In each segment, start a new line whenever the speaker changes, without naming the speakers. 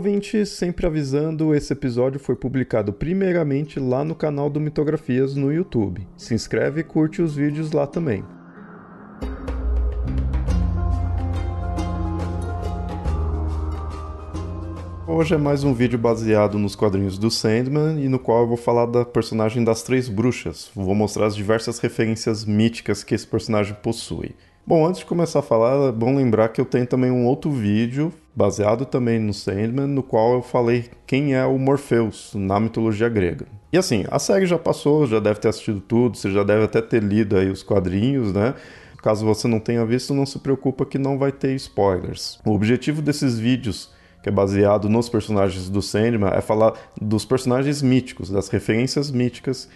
ouvinte! Sempre avisando, esse episódio foi publicado primeiramente lá no canal do Mitografias no YouTube. Se inscreve e curte os vídeos lá também. Hoje é mais um vídeo baseado nos quadrinhos do Sandman e no qual eu vou falar da personagem das Três Bruxas. Vou mostrar as diversas referências míticas que esse personagem possui. Bom, antes de começar a falar, é bom lembrar que eu tenho também um outro vídeo baseado também no Sandman, no qual eu falei quem é o Morpheus na mitologia grega. E assim, a série já passou, já deve ter assistido tudo, você já deve até ter lido aí os quadrinhos, né? Caso você não tenha visto, não se preocupa que não vai ter spoilers. O objetivo desses vídeos, que é baseado nos personagens do Sandman, é falar dos personagens míticos, das referências míticas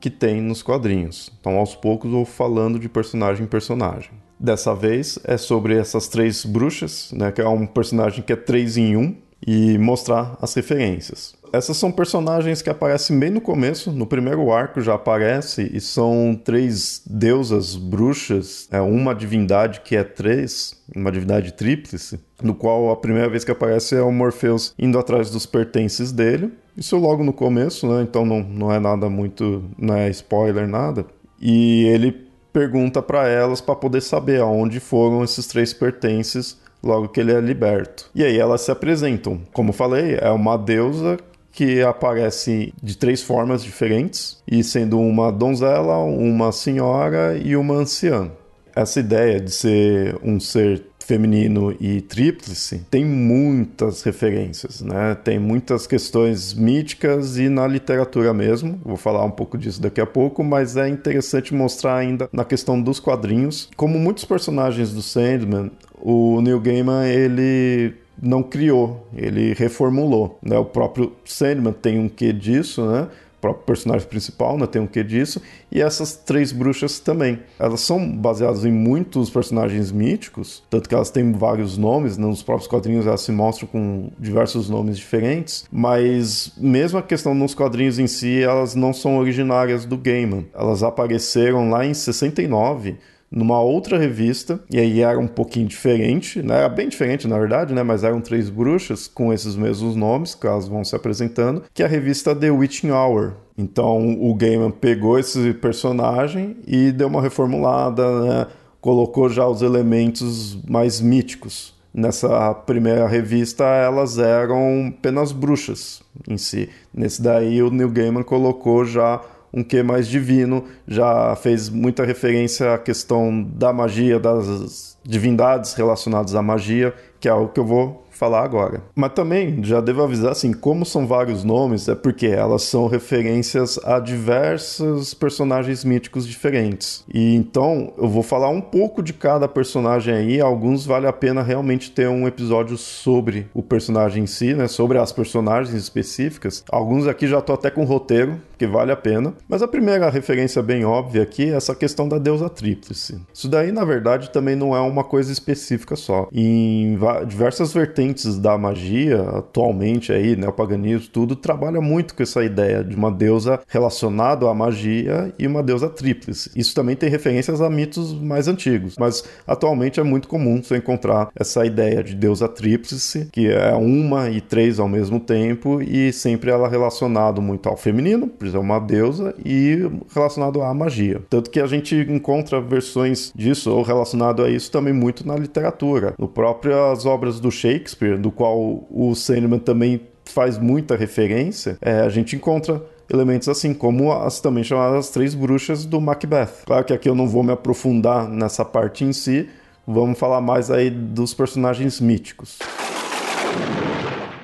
que tem nos quadrinhos. Então, aos poucos, vou falando de personagem em personagem. Dessa vez é sobre essas três bruxas, né, que é um personagem que é três em um, e mostrar as referências. Essas são personagens que aparecem bem no começo, no primeiro arco já aparece, e são três deusas bruxas, é uma divindade que é três, uma divindade tríplice, no qual a primeira vez que aparece é o Morpheus indo atrás dos pertences dele. Isso logo no começo, né? Então não, não é nada muito, não é spoiler nada. E ele pergunta para elas para poder saber aonde foram esses três pertences logo que ele é liberto. E aí elas se apresentam. Como falei, é uma deusa que aparece de três formas diferentes, e sendo uma donzela, uma senhora e uma anciã. Essa ideia de ser um ser feminino e tríplice tem muitas referências, né? Tem muitas questões míticas e na literatura mesmo. Vou falar um pouco disso daqui a pouco, mas é interessante mostrar ainda na questão dos quadrinhos, como muitos personagens do Sandman, o Neil Gaiman ele não criou, ele reformulou. Né? O próprio Sandman tem um quê disso, né? Próprio personagem principal, né, tem um quê disso, e essas três bruxas também. Elas são baseadas em muitos personagens míticos, tanto que elas têm vários nomes, né, nos próprios quadrinhos elas se mostram com diversos nomes diferentes, mas mesmo a questão nos quadrinhos em si, elas não são originárias do Gaiman. Elas apareceram lá em 69 numa outra revista, e aí era um pouquinho diferente, né? Era bem diferente, na verdade, né? Mas eram três bruxas com esses mesmos nomes, que elas vão se apresentando, que é a revista The Witching Hour. Então o Gaiman pegou esse personagem e deu uma reformulada, né? Colocou já os elementos mais míticos. Nessa primeira revista, elas eram apenas bruxas em si. Nesse daí, o Neil Gaiman colocou já um que mais divino, já fez muita referência à questão da magia, das divindades relacionadas à magia, que é algo que eu vou falar agora. Mas também já devo avisar assim, como são vários nomes, é porque elas são referências a diversos personagens míticos diferentes. E então eu vou falar um pouco de cada personagem aí, alguns vale a pena realmente ter um episódio sobre o personagem em si, né, sobre as personagens específicas. Alguns aqui já tô até com roteiro, que vale a pena. Mas a primeira referência bem óbvia aqui é essa questão da deusa tríplice. Isso daí, na verdade, também não é uma coisa específica só. Em diversas vertentes da magia, atualmente aí, né, o paganismo, tudo trabalha muito com essa ideia de uma deusa relacionada à magia e uma deusa tríplice. Isso também tem referências a mitos mais antigos, mas atualmente é muito comum você encontrar essa ideia de deusa tríplice, que é uma e três ao mesmo tempo e sempre ela relacionado muito ao feminino, é uma deusa e relacionado à magia. Tanto que a gente encontra versões disso ou relacionado a isso também muito na literatura. No próprias obras do Shakespeare, do qual o Sandman também faz muita referência, é, a gente encontra elementos assim, como as também chamadas Três Bruxas do Macbeth. Claro que aqui eu não vou me aprofundar nessa parte em si, vamos falar mais aí dos personagens míticos.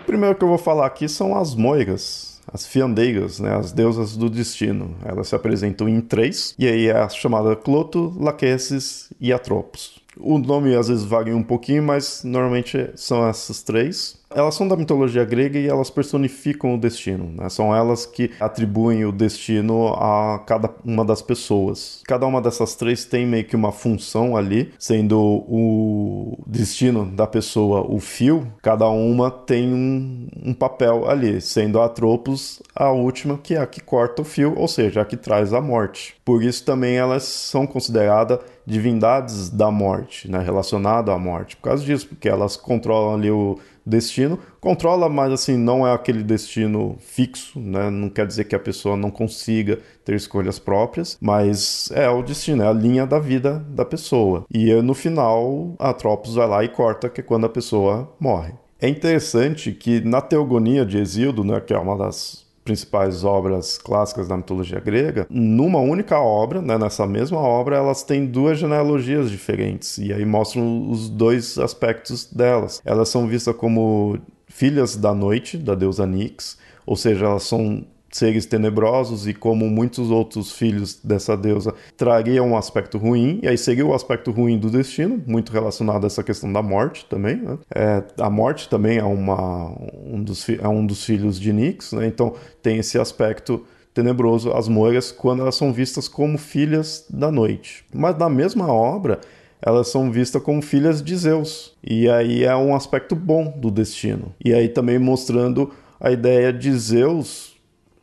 O primeiro que eu vou falar aqui são as moiras as fiandeiras, né, as deusas do destino. Elas se apresentam em três, e aí é a chamada Cloto, Laquesis e Atropos. O nome às vezes varia um pouquinho, mas normalmente são essas três. Elas são da mitologia grega e elas personificam o destino. Né? São elas que atribuem o destino a cada uma das pessoas. Cada uma dessas três tem meio que uma função ali, sendo o destino da pessoa o fio. Cada uma tem um, um papel ali, sendo a Atropos a última, que é a que corta o fio, ou seja, a que traz a morte. Por isso também elas são consideradas divindades da morte, né? relacionadas à morte. Por causa disso, porque elas controlam ali o destino. Controla, mas assim, não é aquele destino fixo, né? Não quer dizer que a pessoa não consiga ter escolhas próprias, mas é o destino, é a linha da vida da pessoa. E no final, a Tropos vai lá e corta, que é quando a pessoa morre. É interessante que na Teogonia de Exildo, né, que é uma das principais obras clássicas da mitologia grega, numa única obra, né, nessa mesma obra, elas têm duas genealogias diferentes e aí mostram os dois aspectos delas. Elas são vistas como filhas da noite, da deusa Nix, ou seja, elas são seres tenebrosos e como muitos outros filhos dessa deusa trariam um aspecto ruim, e aí seria o aspecto ruim do destino, muito relacionado a essa questão da morte também. Né? É, a morte também é, uma, um, dos, é um dos filhos de Nix, né? então tem esse aspecto tenebroso, as moiras, quando elas são vistas como filhas da noite. Mas na mesma obra, elas são vistas como filhas de Zeus. E aí é um aspecto bom do destino. E aí também mostrando a ideia de Zeus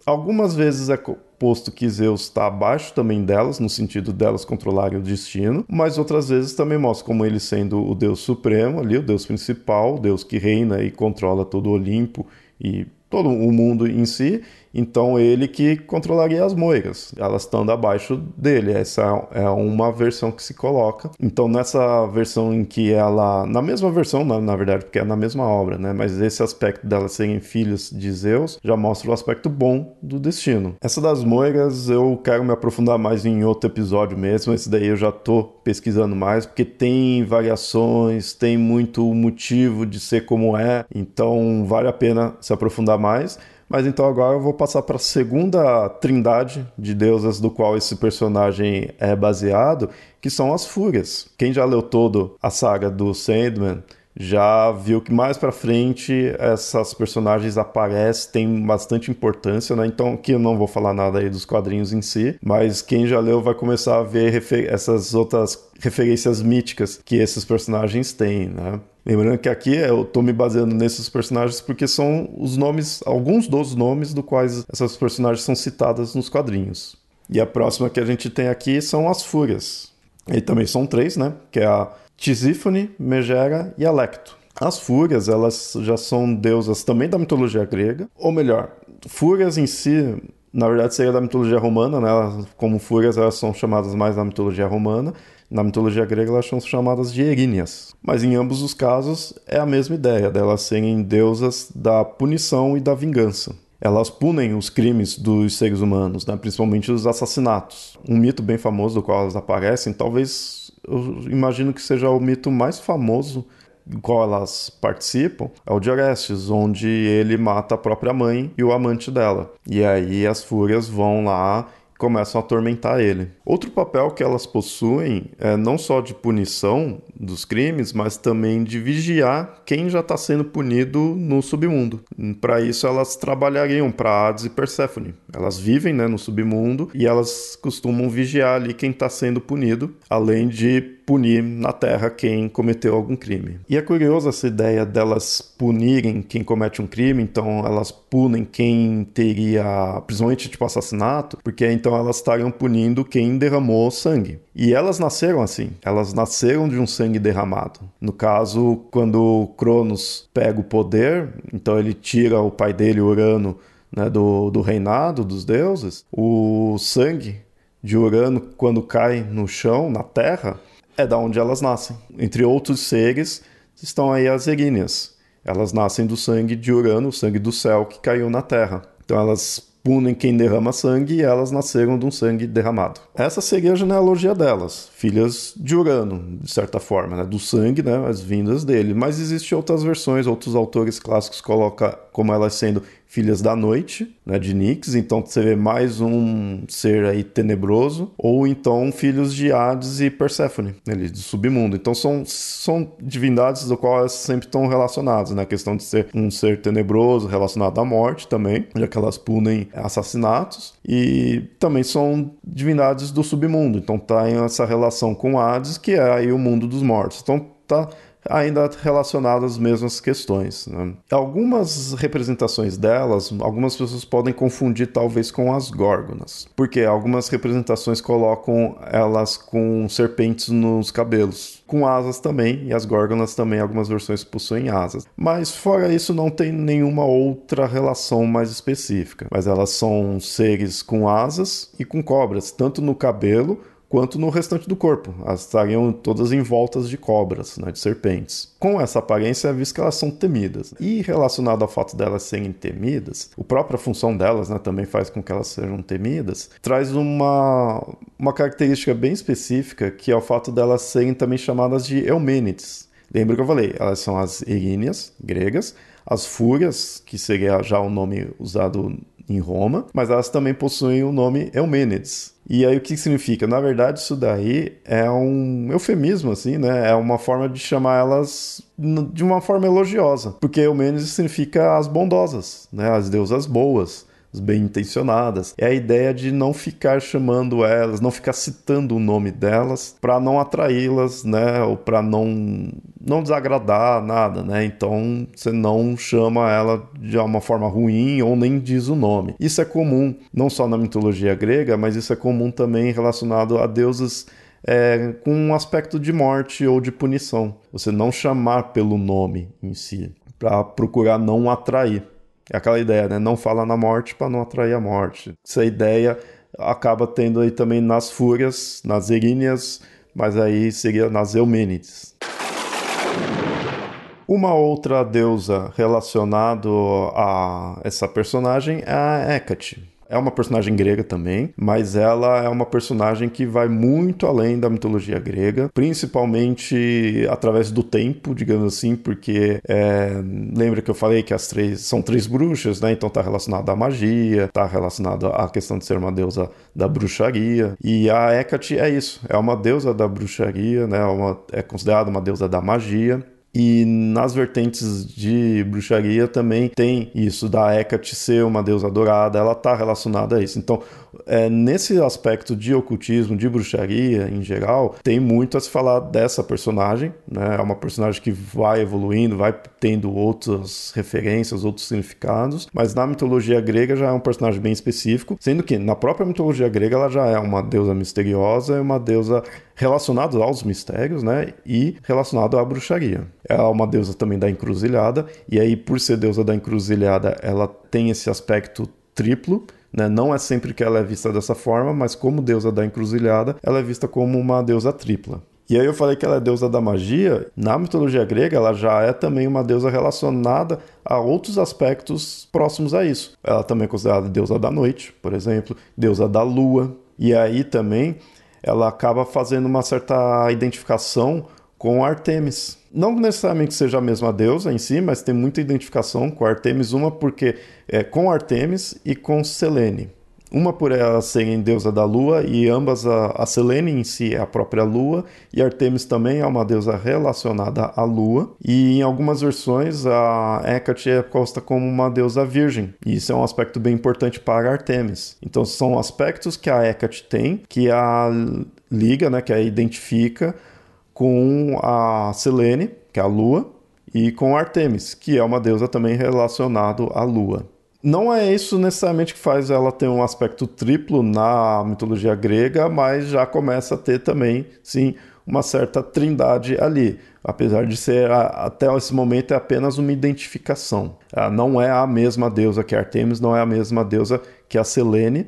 Algumas vezes é posto que Zeus está abaixo também delas, no sentido delas controlarem o destino, mas outras vezes também mostra como ele sendo o Deus supremo ali, o Deus principal, o Deus que reina e controla todo o Olimpo e todo o mundo em si, então ele que controlaria as moiras, elas estando abaixo dele. Essa é uma versão que se coloca. Então nessa versão em que ela, na mesma versão, na, na verdade, porque é na mesma obra, né? Mas esse aspecto delas serem filhos de Zeus já mostra o aspecto bom do destino. Essa das moiras eu quero me aprofundar mais em outro episódio mesmo. Esse daí eu já tô pesquisando mais porque tem variações, tem muito motivo de ser como é. Então vale a pena se aprofundar mais. Mas então agora eu vou passar para a segunda trindade de deusas do qual esse personagem é baseado, que são as Fúrias. Quem já leu todo a saga do Sandman já viu que mais para frente essas personagens aparecem, tem bastante importância, né? Então aqui eu não vou falar nada aí dos quadrinhos em si, mas quem já leu vai começar a ver essas outras referências míticas que esses personagens têm, né? Lembrando que aqui eu estou me baseando nesses personagens porque são os nomes, alguns dos nomes do quais essas personagens são citadas nos quadrinhos. E a próxima que a gente tem aqui são as Fúrias. E também são três, né? Que é a Tisífone, Megera e Alecto. As Fúrias, elas já são deusas também da mitologia grega, ou melhor, Fúrias em si, na verdade seria da mitologia romana, né? Como Fúrias, elas são chamadas mais da mitologia romana, na mitologia grega elas são chamadas de Eríneas. Mas em ambos os casos é a mesma ideia delas serem deusas da punição e da vingança. Elas punem os crimes dos seres humanos, né? principalmente os assassinatos. Um mito bem famoso do qual elas aparecem, talvez eu imagino que seja o mito mais famoso do qual elas participam, é o de Orestes, onde ele mata a própria mãe e o amante dela. E aí as fúrias vão lá começam a atormentar ele. Outro papel que elas possuem é não só de punição dos crimes, mas também de vigiar quem já está sendo punido no submundo. Para isso, elas trabalhariam para Hades e Perséfone. Elas vivem né, no submundo e elas costumam vigiar ali quem está sendo punido, além de punir na Terra quem cometeu algum crime. E é curioso essa ideia delas punirem quem comete um crime, então elas punem quem teria, principalmente tipo assassinato, porque então elas estariam punindo quem derramou sangue. E elas nasceram assim, elas nasceram de um sangue derramado. No caso, quando Cronos pega o poder, então ele tira o pai dele, Urano, né, do, do reinado dos deuses, o sangue de Urano, quando cai no chão, na terra, é da onde elas nascem. Entre outros seres estão aí as Eríneas. Elas nascem do sangue de Urano, o sangue do céu que caiu na Terra. Então elas punem quem derrama sangue e elas nasceram de um sangue derramado. Essa seria a genealogia delas, filhas de Urano, de certa forma, né? do sangue, né? as vindas dele. Mas existem outras versões, outros autores clássicos colocam como elas sendo filhas da noite, né, de Nix, então você vê mais um ser aí tenebroso, ou então filhos de Hades e Perséfone, ali do submundo. Então são, são divindades do qual elas sempre estão relacionadas, né, questão de ser um ser tenebroso relacionado à morte também, já que elas punem assassinatos, e também são divindades do submundo, então tá em essa relação com Hades, que é aí o mundo dos mortos. Então tá ainda relacionadas às mesmas questões. Né? Algumas representações delas, algumas pessoas podem confundir talvez com as górgonas, porque algumas representações colocam elas com serpentes nos cabelos, com asas também, e as górgonas também, algumas versões possuem asas. Mas fora isso, não tem nenhuma outra relação mais específica. Mas elas são seres com asas e com cobras, tanto no cabelo quanto no restante do corpo. Elas estariam todas envoltas de cobras, né, de serpentes. Com essa aparência, é visto que elas são temidas. E relacionado ao fato delas serem temidas, a própria função delas né, também faz com que elas sejam temidas, traz uma, uma característica bem específica, que é o fato delas serem também chamadas de Eumênides. Lembra que eu falei? Elas são as Iríneas, gregas, as Fúrias, que seria já o nome usado em Roma, mas elas também possuem o nome Eumênides. E aí o que significa? Na verdade, isso daí é um eufemismo, assim, né? É uma forma de chamar elas de uma forma elogiosa, porque Eumênides significa as bondosas, né? As deusas boas bem intencionadas. É a ideia de não ficar chamando elas, não ficar citando o nome delas para não atraí-las, né, ou para não não desagradar nada, né? Então você não chama ela de uma forma ruim ou nem diz o nome. Isso é comum não só na mitologia grega, mas isso é comum também relacionado a deuses é, com um aspecto de morte ou de punição. Você não chamar pelo nome em si, para procurar não atrair. É aquela ideia, né? Não fala na morte para não atrair a morte. Essa ideia acaba tendo aí também nas fúrias, nas eríneas, mas aí seria nas eumênides. Uma outra deusa relacionada a essa personagem é a Hecate. É uma personagem grega também, mas ela é uma personagem que vai muito além da mitologia grega, principalmente através do tempo, digamos assim, porque é, lembra que eu falei que as três são três bruxas, né? Então tá relacionado à magia, tá relacionado à questão de ser uma deusa da bruxaria. E a Hecate é isso, é uma deusa da bruxaria, né? Uma, é considerada uma deusa da magia. E nas vertentes de bruxaria também tem isso da Hecate ser uma deusa dourada, ela está relacionada a isso. Então, é, nesse aspecto de ocultismo, de bruxaria em geral, tem muito a se falar dessa personagem, né? É uma personagem que vai evoluindo, vai tendo outras referências, outros significados, mas na mitologia grega já é um personagem bem específico, sendo que na própria mitologia grega ela já é uma deusa misteriosa, é uma deusa relacionada aos mistérios, né? E relacionada à bruxaria. Ela é uma deusa também da encruzilhada, e aí, por ser deusa da encruzilhada, ela tem esse aspecto triplo. Né? Não é sempre que ela é vista dessa forma, mas como deusa da encruzilhada, ela é vista como uma deusa tripla. E aí eu falei que ela é deusa da magia. Na mitologia grega, ela já é também uma deusa relacionada a outros aspectos próximos a isso. Ela também é considerada deusa da noite, por exemplo, deusa da lua. E aí também ela acaba fazendo uma certa identificação com Artemis. Não necessariamente seja a mesma deusa em si, mas tem muita identificação com Artemis, uma porque é com Artemis e com Selene. Uma por ela serem deusa da lua e ambas a, a Selene em si é a própria lua e Artemis também é uma deusa relacionada à lua e em algumas versões a Hecate é posta como uma deusa virgem e isso é um aspecto bem importante para Artemis. Então são aspectos que a Hecate tem que a liga, né, que a identifica com a Selene, que é a lua, e com Artemis, que é uma deusa também relacionada à lua. Não é isso necessariamente que faz ela ter um aspecto triplo na mitologia grega, mas já começa a ter também, sim, uma certa trindade ali. Apesar de ser, até esse momento, é apenas uma identificação. Ela não é a mesma deusa que Artemis, não é a mesma deusa que a Selene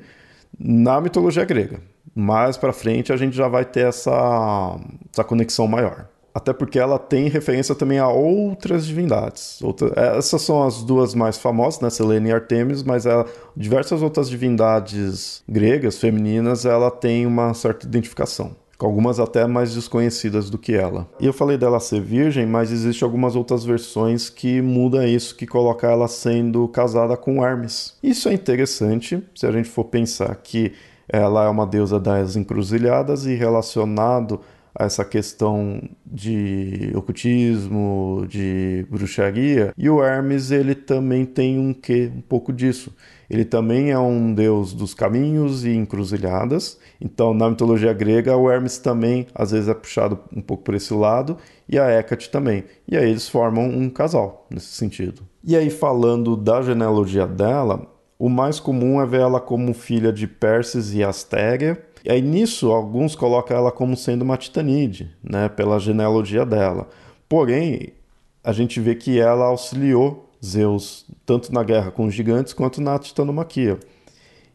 na mitologia grega. Mais para frente a gente já vai ter essa, essa conexão maior. Até porque ela tem referência também a outras divindades. Outra, essas são as duas mais famosas, né? Selene e Artemis, mas ela, diversas outras divindades gregas, femininas, ela tem uma certa identificação. algumas até mais desconhecidas do que ela. E eu falei dela ser virgem, mas existe algumas outras versões que muda isso, que coloca ela sendo casada com Hermes. Isso é interessante se a gente for pensar que ela é uma deusa das encruzilhadas e relacionado essa questão de ocultismo, de bruxaria. E o Hermes, ele também tem um quê, um pouco disso. Ele também é um deus dos caminhos e encruzilhadas. Então, na mitologia grega, o Hermes também às vezes é puxado um pouco por esse lado e a Hecate também. E aí eles formam um casal nesse sentido. E aí falando da genealogia dela, o mais comum é ver ela como filha de Perses e Astéria e aí nisso, alguns colocam ela como sendo uma titanide, né, pela genealogia dela. Porém, a gente vê que ela auxiliou Zeus tanto na guerra com os gigantes quanto na titanomaquia.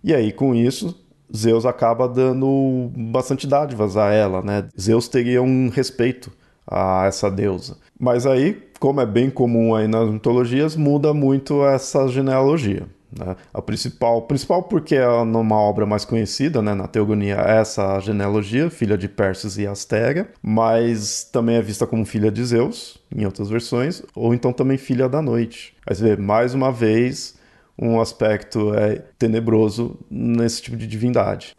E aí, com isso, Zeus acaba dando bastante dádivas a ela, né? Zeus teria um respeito a essa deusa. Mas aí, como é bem comum aí nas mitologias, muda muito essa genealogia. Né? A principal, principal porque é numa obra mais conhecida, né, na Teogonia, é essa genealogia, filha de Perses e Astéria, mas também é vista como filha de Zeus, em outras versões, ou então também filha da noite. Aí você vê, mais uma vez, um aspecto é, tenebroso nesse tipo de divindade.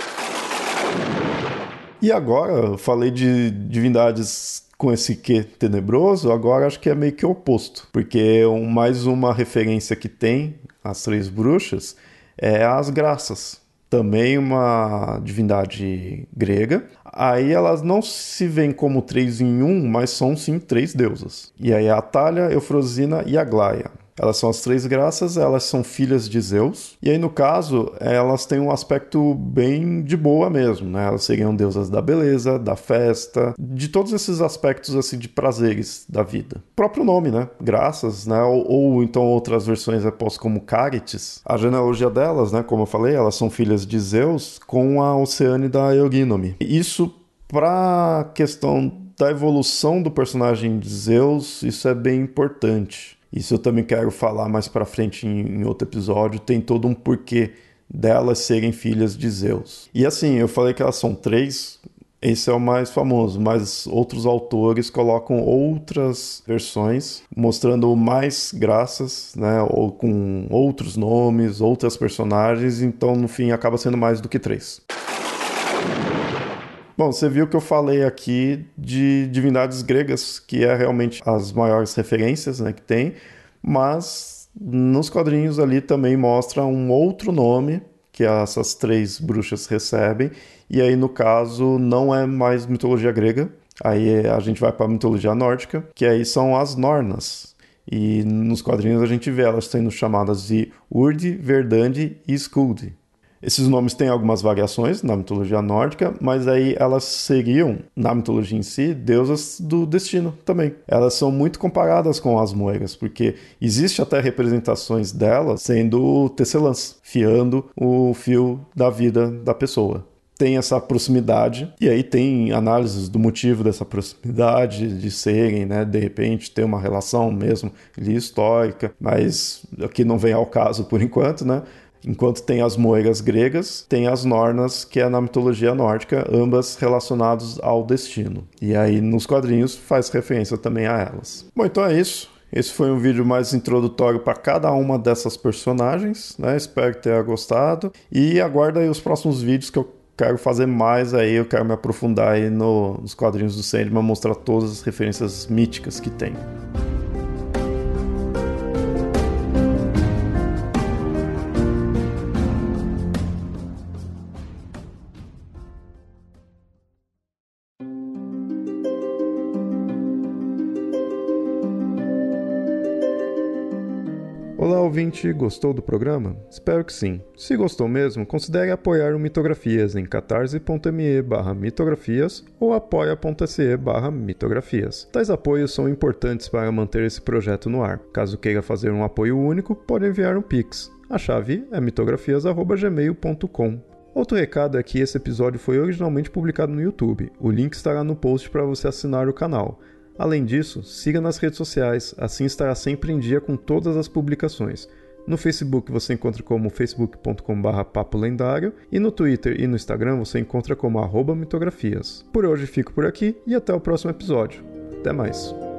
E agora, eu falei de divindades com esse que tenebroso, agora acho que é meio que oposto, porque mais uma referência que tem as três bruxas, é as graças, também uma divindade grega. Aí elas não se veem como três em um, mas são sim três deusas. E aí a Atalha, Eufrosina e Aglaia. Elas são as três graças, elas são filhas de Zeus. E aí, no caso, elas têm um aspecto bem de boa mesmo, né? Elas seriam deusas da beleza, da festa, de todos esses aspectos, assim, de prazeres da vida. O próprio nome, né? Graças, né? Ou, ou então outras versões é posto como Carites. A genealogia delas, né? Como eu falei, elas são filhas de Zeus com a Oceane da Eurínome. Isso para questão da evolução do personagem de Zeus, isso é bem importante. Isso eu também quero falar mais para frente em, em outro episódio. Tem todo um porquê delas serem filhas de Zeus. E assim, eu falei que elas são três, esse é o mais famoso, mas outros autores colocam outras versões mostrando mais graças, né, ou com outros nomes, outras personagens, então no fim acaba sendo mais do que três. Bom, você viu que eu falei aqui de divindades gregas, que é realmente as maiores referências né, que tem, mas nos quadrinhos ali também mostra um outro nome que essas três bruxas recebem, e aí no caso não é mais mitologia grega, aí a gente vai para a mitologia nórdica, que aí são as Nornas. E nos quadrinhos a gente vê elas sendo chamadas de Urd, Verdande e Skuld. Esses nomes têm algumas variações na mitologia nórdica, mas aí elas seriam, na mitologia em si, deusas do destino também. Elas são muito comparadas com as moeras, porque existe até representações delas sendo tecelãs, fiando o fio da vida da pessoa tem essa proximidade e aí tem análises do motivo dessa proximidade de serem, né, de repente ter uma relação mesmo histórica, mas aqui não vem ao caso por enquanto, né? Enquanto tem as moeras gregas, tem as nornas, que é na mitologia nórdica, ambas relacionadas ao destino. E aí nos quadrinhos faz referência também a elas. Bom, então é isso. Esse foi um vídeo mais introdutório para cada uma dessas personagens, né? Espero que tenha gostado. E aguarda aí os próximos vídeos que eu quero fazer mais aí, eu quero me aprofundar aí no, nos quadrinhos do Sandman, mostrar todas as referências míticas que tem. Ouvinte, gostou do programa? Espero que sim. Se gostou mesmo, considere apoiar o Mitografias em catarse.me barra mitografias ou apoia.se barra mitografias. Tais apoios são importantes para manter esse projeto no ar. Caso queira fazer um apoio único, pode enviar um Pix. A chave é mitografias.gmail.com. Outro recado é que esse episódio foi originalmente publicado no YouTube. O link estará no post para você assinar o canal. Além disso, siga nas redes sociais, assim estará sempre em dia com todas as publicações. No Facebook você encontra como facebook.com.br papo lendário e no Twitter e no Instagram você encontra como arroba mitografias. Por hoje fico por aqui e até o próximo episódio. Até mais!